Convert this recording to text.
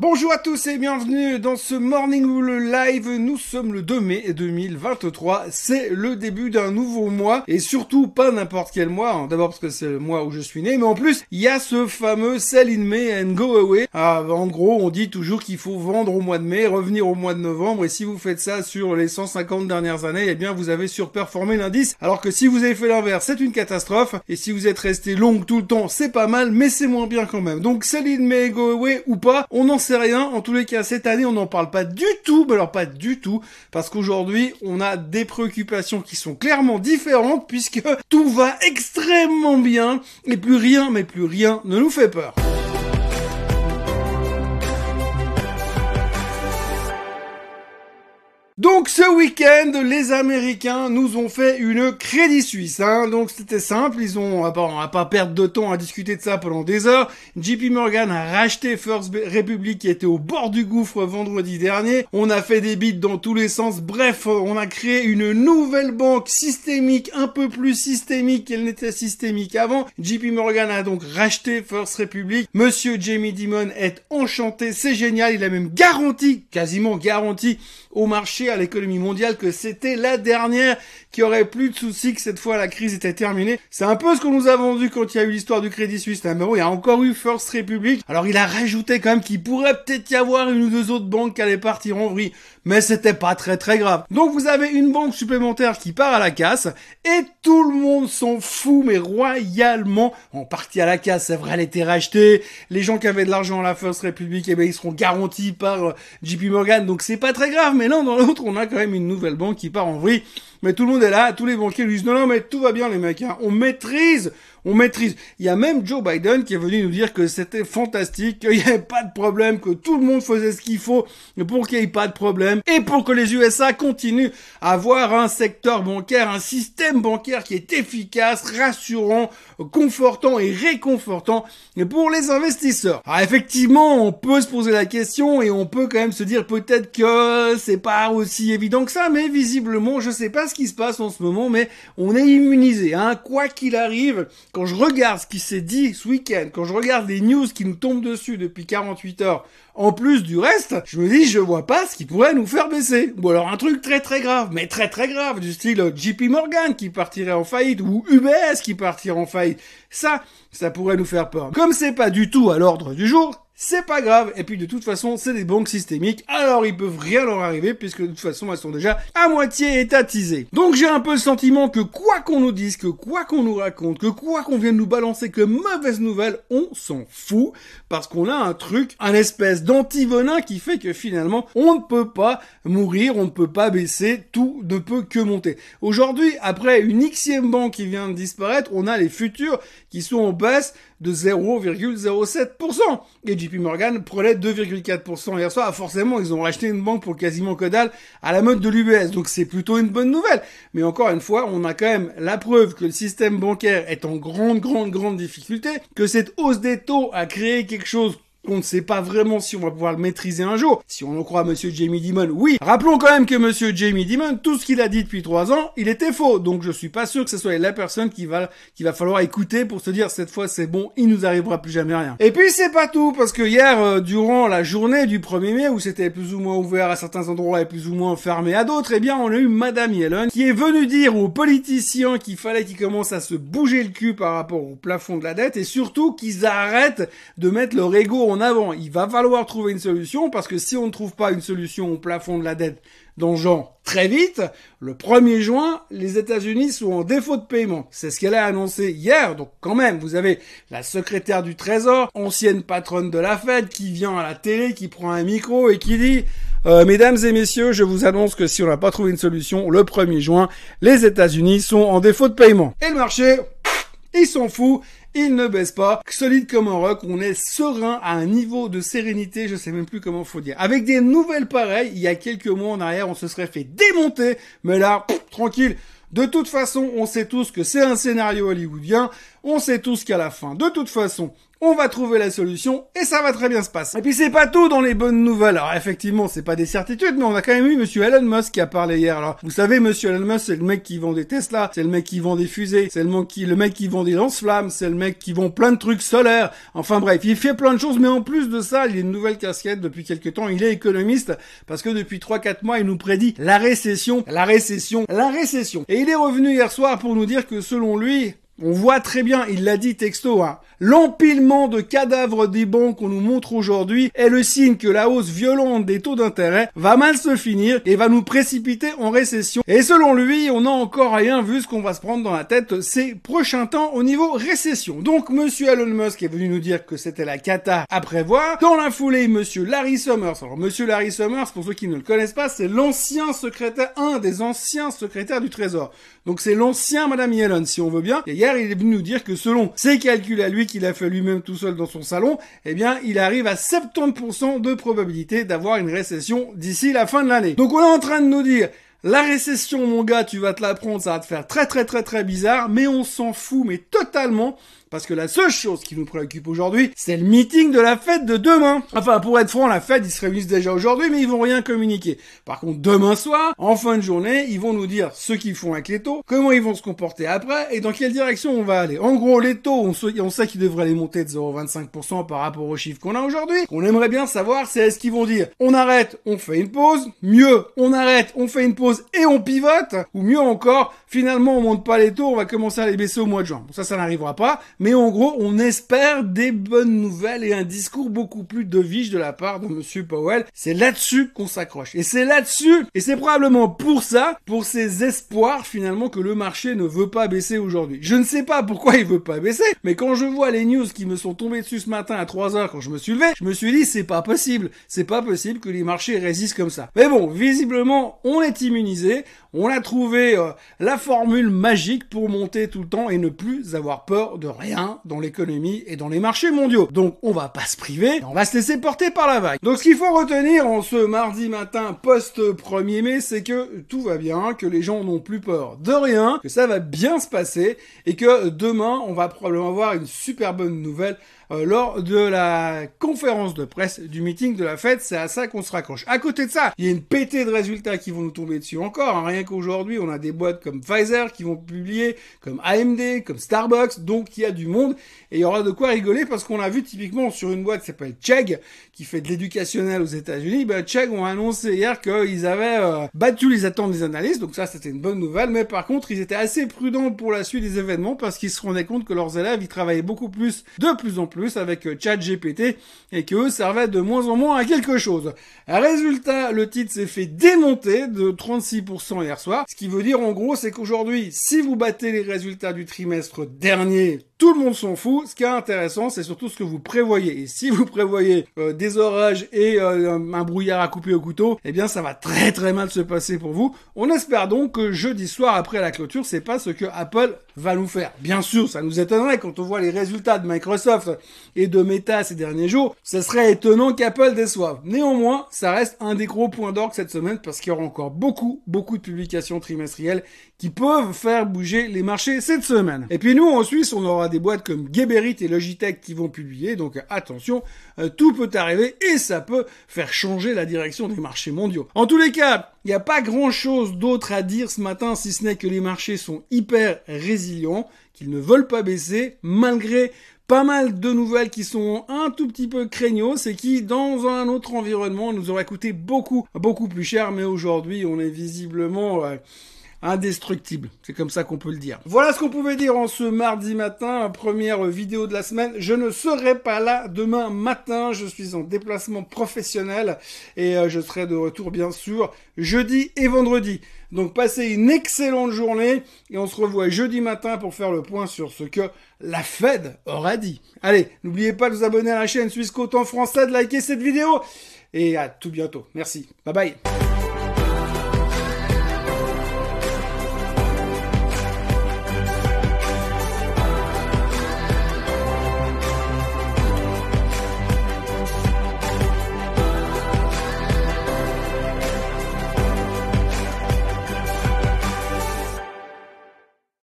Bonjour à tous et bienvenue dans ce Morning Bull Live. Nous sommes le 2 mai 2023. C'est le début d'un nouveau mois et surtout pas n'importe quel mois. Hein. D'abord parce que c'est le mois où je suis né, mais en plus il y a ce fameux Sell in May and Go Away. Ah, en gros, on dit toujours qu'il faut vendre au mois de mai, revenir au mois de novembre et si vous faites ça sur les 150 dernières années, eh bien vous avez surperformé l'indice. Alors que si vous avez fait l'inverse, c'est une catastrophe et si vous êtes resté long tout le temps, c'est pas mal, mais c'est moins bien quand même. Donc Sell in May and Go Away ou pas, on en sait rien. En tous les cas, cette année, on n'en parle pas du tout, mais alors pas du tout, parce qu'aujourd'hui, on a des préoccupations qui sont clairement différentes, puisque tout va extrêmement bien, et plus rien, mais plus rien ne nous fait peur. Donc ce week-end, les Américains nous ont fait une Crédit Suisse. Hein. Donc c'était simple, ils ont, on va pas perdre de temps à discuter de ça pendant des heures. JP Morgan a racheté First Republic qui était au bord du gouffre vendredi dernier. On a fait des bits dans tous les sens. Bref, on a créé une nouvelle banque systémique, un peu plus systémique qu'elle n'était systémique avant. JP Morgan a donc racheté First Republic. Monsieur Jamie Dimon est enchanté, c'est génial. Il a même garanti, quasiment garanti au marché, à l'économie mondiale, que c'était la dernière, qui aurait plus de soucis, que cette fois la crise était terminée. C'est un peu ce qu'on nous a vendu quand il y a eu l'histoire du Crédit Suisse. Bon, il y a encore eu First Republic. Alors il a rajouté quand même qu'il pourrait peut-être y avoir une ou deux autres banques qui allaient partir en vrille. Mais c'était pas très très grave. Donc vous avez une banque supplémentaire qui part à la casse, et tout le monde s'en fout, mais royalement. En partie à la casse, c'est vrai, elle était rachetée. Les gens qui avaient de l'argent à la First Republic, eh ben, ils seront garantis par euh, JP Morgan, donc c'est pas très grave mais l'un dans l'autre, on a quand même une nouvelle banque qui part en vrille. Mais tout le monde est là, tous les banquiers lui disent non, non, mais tout va bien les mecs, hein. on maîtrise on maîtrise. Il y a même Joe Biden qui est venu nous dire que c'était fantastique, qu'il n'y avait pas de problème, que tout le monde faisait ce qu'il faut pour qu'il n'y ait pas de problème et pour que les USA continuent à avoir un secteur bancaire, un système bancaire qui est efficace, rassurant, confortant et réconfortant pour les investisseurs. Alors effectivement, on peut se poser la question et on peut quand même se dire peut-être que c'est pas aussi évident que ça, mais visiblement, je sais pas ce qui se passe en ce moment, mais on est immunisé, hein, quoi qu'il arrive, quand je regarde ce qui s'est dit ce week-end, quand je regarde les news qui nous tombent dessus depuis 48 heures, en plus du reste, je me dis, je vois pas ce qui pourrait nous faire baisser. Ou alors un truc très très grave, mais très très grave, du style JP Morgan qui partirait en faillite, ou UBS qui partirait en faillite. Ça, ça pourrait nous faire peur. Comme c'est pas du tout à l'ordre du jour, c'est pas grave. Et puis de toute façon, c'est des banques systémiques, alors ils peuvent rien leur arriver puisque de toute façon elles sont déjà à moitié étatisées. Donc j'ai un peu le sentiment que quoi qu'on nous dise, que quoi qu'on nous raconte, que quoi qu'on vienne nous balancer que mauvaise nouvelle, on s'en fout parce qu'on a un truc, un espèce d'antivenin qui fait que finalement on ne peut pas mourir, on ne peut pas baisser, tout ne peut que monter. Aujourd'hui, après une xième banque qui vient de disparaître, on a les futurs qui sont en baisse de 0,07%. Et JP Morgan prenait 2,4% hier soir. Forcément, ils ont racheté une banque pour quasiment que dalle à la mode de l'UBS. Donc c'est plutôt une bonne nouvelle. Mais encore une fois, on a quand même la preuve que le système bancaire est en grande, grande, grande difficulté, que cette hausse des taux a créé quelque chose on ne sait pas vraiment si on va pouvoir le maîtriser un jour. Si on en croit Monsieur Jamie Dimon, oui. Rappelons quand même que Monsieur Jamie Dimon, tout ce qu'il a dit depuis trois ans, il était faux. Donc je suis pas sûr que ce soit la personne qui va, qui va falloir écouter pour se dire cette fois c'est bon, il nous arrivera plus jamais rien. Et puis c'est pas tout, parce que hier, euh, durant la journée du 1er mai, où c'était plus ou moins ouvert à certains endroits et plus ou moins fermé à d'autres, eh bien on a eu Madame Yellen qui est venue dire aux politiciens qu'il fallait qu'ils commencent à se bouger le cul par rapport au plafond de la dette et surtout qu'ils arrêtent de mettre leur ego en avant. Il va falloir trouver une solution parce que si on ne trouve pas une solution au plafond de la dette dans très vite, le 1er juin, les États-Unis sont en défaut de paiement. C'est ce qu'elle a annoncé hier. Donc quand même, vous avez la secrétaire du Trésor, ancienne patronne de la Fed, qui vient à la télé, qui prend un micro et qui dit euh, Mesdames et messieurs, je vous annonce que si on n'a pas trouvé une solution, le 1er juin, les États-Unis sont en défaut de paiement. Et le marché, il s'en fout il ne baisse pas. Solide comme un roc, on est serein à un niveau de sérénité, je sais même plus comment faut dire. Avec des nouvelles pareilles, il y a quelques mois en arrière, on se serait fait démonter, mais là, tranquille. De toute façon, on sait tous que c'est un scénario hollywoodien. On sait tous qu'à la fin, de toute façon, on va trouver la solution et ça va très bien se passer. Et puis c'est pas tout dans les bonnes nouvelles. Alors effectivement, c'est pas des certitudes, mais on a quand même eu monsieur Elon Musk qui a parlé hier. Alors, vous savez, monsieur Elon Musk, c'est le mec qui vend des Tesla, c'est le mec qui vend des fusées, c'est le mec qui, le mec qui vend des lance-flammes, c'est le mec qui vend plein de trucs solaires. Enfin bref, il fait plein de choses, mais en plus de ça, il a une nouvelle casquette depuis quelques temps. Il est économiste parce que depuis 3-4 mois, il nous prédit la récession, la récession, la récession. Et il est revenu hier soir pour nous dire que selon lui, on voit très bien, il l'a dit texto, hein, l'empilement de cadavres des banques qu'on nous montre aujourd'hui est le signe que la hausse violente des taux d'intérêt va mal se finir et va nous précipiter en récession. Et selon lui, on n'a encore rien vu ce qu'on va se prendre dans la tête ces prochains temps au niveau récession. Donc monsieur Elon Musk est venu nous dire que c'était la cata à prévoir. Dans la foulée, monsieur Larry Summers. Alors monsieur Larry Summers, pour ceux qui ne le connaissent pas, c'est l'ancien secrétaire, un des anciens secrétaires du Trésor. Donc c'est l'ancien Madame Yellen, si on veut bien. Il est venu nous dire que selon ses calculs à lui qu'il a fait lui-même tout seul dans son salon, eh bien, il arrive à 70% de probabilité d'avoir une récession d'ici la fin de l'année. Donc on est en train de nous dire, la récession, mon gars, tu vas te la prendre, ça va te faire très très très très bizarre, mais on s'en fout, mais totalement, parce que la seule chose qui nous préoccupe aujourd'hui, c'est le meeting de la fête de demain. Enfin, pour être franc, la fête, ils se réunissent déjà aujourd'hui, mais ils vont rien communiquer. Par contre, demain soir, en fin de journée, ils vont nous dire ce qu'ils font avec les taux, comment ils vont se comporter après, et dans quelle direction on va aller. En gros, les taux, on, sait qu'ils devraient les monter de 0,25% par rapport aux chiffres qu'on a aujourd'hui. On aimerait bien savoir, c'est est-ce qu'ils vont dire, on arrête, on fait une pause, mieux, on arrête, on fait une pause et on pivote, ou mieux encore, finalement, on monte pas les taux, on va commencer à les baisser au mois de juin. Bon, ça, ça n'arrivera pas. Mais en gros, on espère des bonnes nouvelles et un discours beaucoup plus dovish de la part de Monsieur Powell. C'est là-dessus qu'on s'accroche. Et c'est là-dessus, et c'est probablement pour ça, pour ces espoirs finalement que le marché ne veut pas baisser aujourd'hui. Je ne sais pas pourquoi il veut pas baisser, mais quand je vois les news qui me sont tombées dessus ce matin à 3 heures quand je me suis levé, je me suis dit c'est pas possible. C'est pas possible que les marchés résistent comme ça. Mais bon, visiblement, on est immunisé. On a trouvé euh, la formule magique pour monter tout le temps et ne plus avoir peur de rien dans l'économie et dans les marchés mondiaux. Donc on va pas se priver, on va se laisser porter par la vague. Donc ce qu'il faut retenir en ce mardi matin post 1er mai, c'est que tout va bien, que les gens n'ont plus peur de rien, que ça va bien se passer et que demain on va probablement avoir une super bonne nouvelle euh, lors de la conférence de presse du meeting de la fête. C'est à ça qu'on se raccroche. À côté de ça, il y a une pétée de résultats qui vont nous tomber dessus encore. Hein. Rien qu'aujourd'hui, on a des boîtes comme Pfizer qui vont publier, comme AMD, comme Starbucks. Donc il y a du monde et il y aura de quoi rigoler parce qu'on a vu typiquement sur une boîte qui s'appelle Chegg qui fait de l'éducationnel aux États-Unis. Ben, Chegg ont annoncé hier qu'ils avaient euh, battu les attentes des analystes. Donc ça, c'était une bonne nouvelle. Mais par contre, ils étaient assez prudents pour la suite des événements parce qu'ils se rendaient compte que leurs élèves, ils travaillaient beaucoup plus, de plus en plus avec euh, ChatGPT et que eux servaient de moins en moins à quelque chose. Résultat, le titre s'est fait démonter de 36% hier soir. Ce qui veut dire en gros, c'est qu'aujourd'hui, si vous battez les résultats du trimestre dernier, tout le monde s'en fout. Ce qui est intéressant, c'est surtout ce que vous prévoyez. Et si vous prévoyez euh, des orages et euh, un brouillard à couper au couteau, eh bien ça va très très mal se passer pour vous. On espère donc que jeudi soir après la clôture, c'est pas ce que Apple va nous faire. Bien sûr, ça nous étonnerait quand on voit les résultats de Microsoft et de Meta ces derniers jours. Ce serait étonnant qu'Apple déçoive. Néanmoins, ça reste un des gros points d'orgue cette semaine parce qu'il y aura encore beaucoup, beaucoup de publications trimestrielles qui peuvent faire bouger les marchés cette semaine. Et puis nous, en Suisse, on aura des boîtes comme Geberit et Logitech qui vont publier, donc attention, euh, tout peut arriver et ça peut faire changer la direction des marchés mondiaux. En tous les cas, il n'y a pas grand chose d'autre à dire ce matin si ce n'est que les marchés sont hyper résilients, qu'ils ne veulent pas baisser malgré pas mal de nouvelles qui sont un tout petit peu craignos et qui, dans un autre environnement, nous auraient coûté beaucoup, beaucoup plus cher. Mais aujourd'hui, on est visiblement euh, indestructible. C'est comme ça qu'on peut le dire. Voilà ce qu'on pouvait dire en ce mardi matin, première vidéo de la semaine. Je ne serai pas là demain matin, je suis en déplacement professionnel et euh, je serai de retour bien sûr jeudi et vendredi. Donc passez une excellente journée et on se revoit jeudi matin pour faire le point sur ce que la Fed aura dit. Allez, n'oubliez pas de vous abonner à la chaîne Suisse en français, de liker cette vidéo et à tout bientôt. Merci. Bye bye.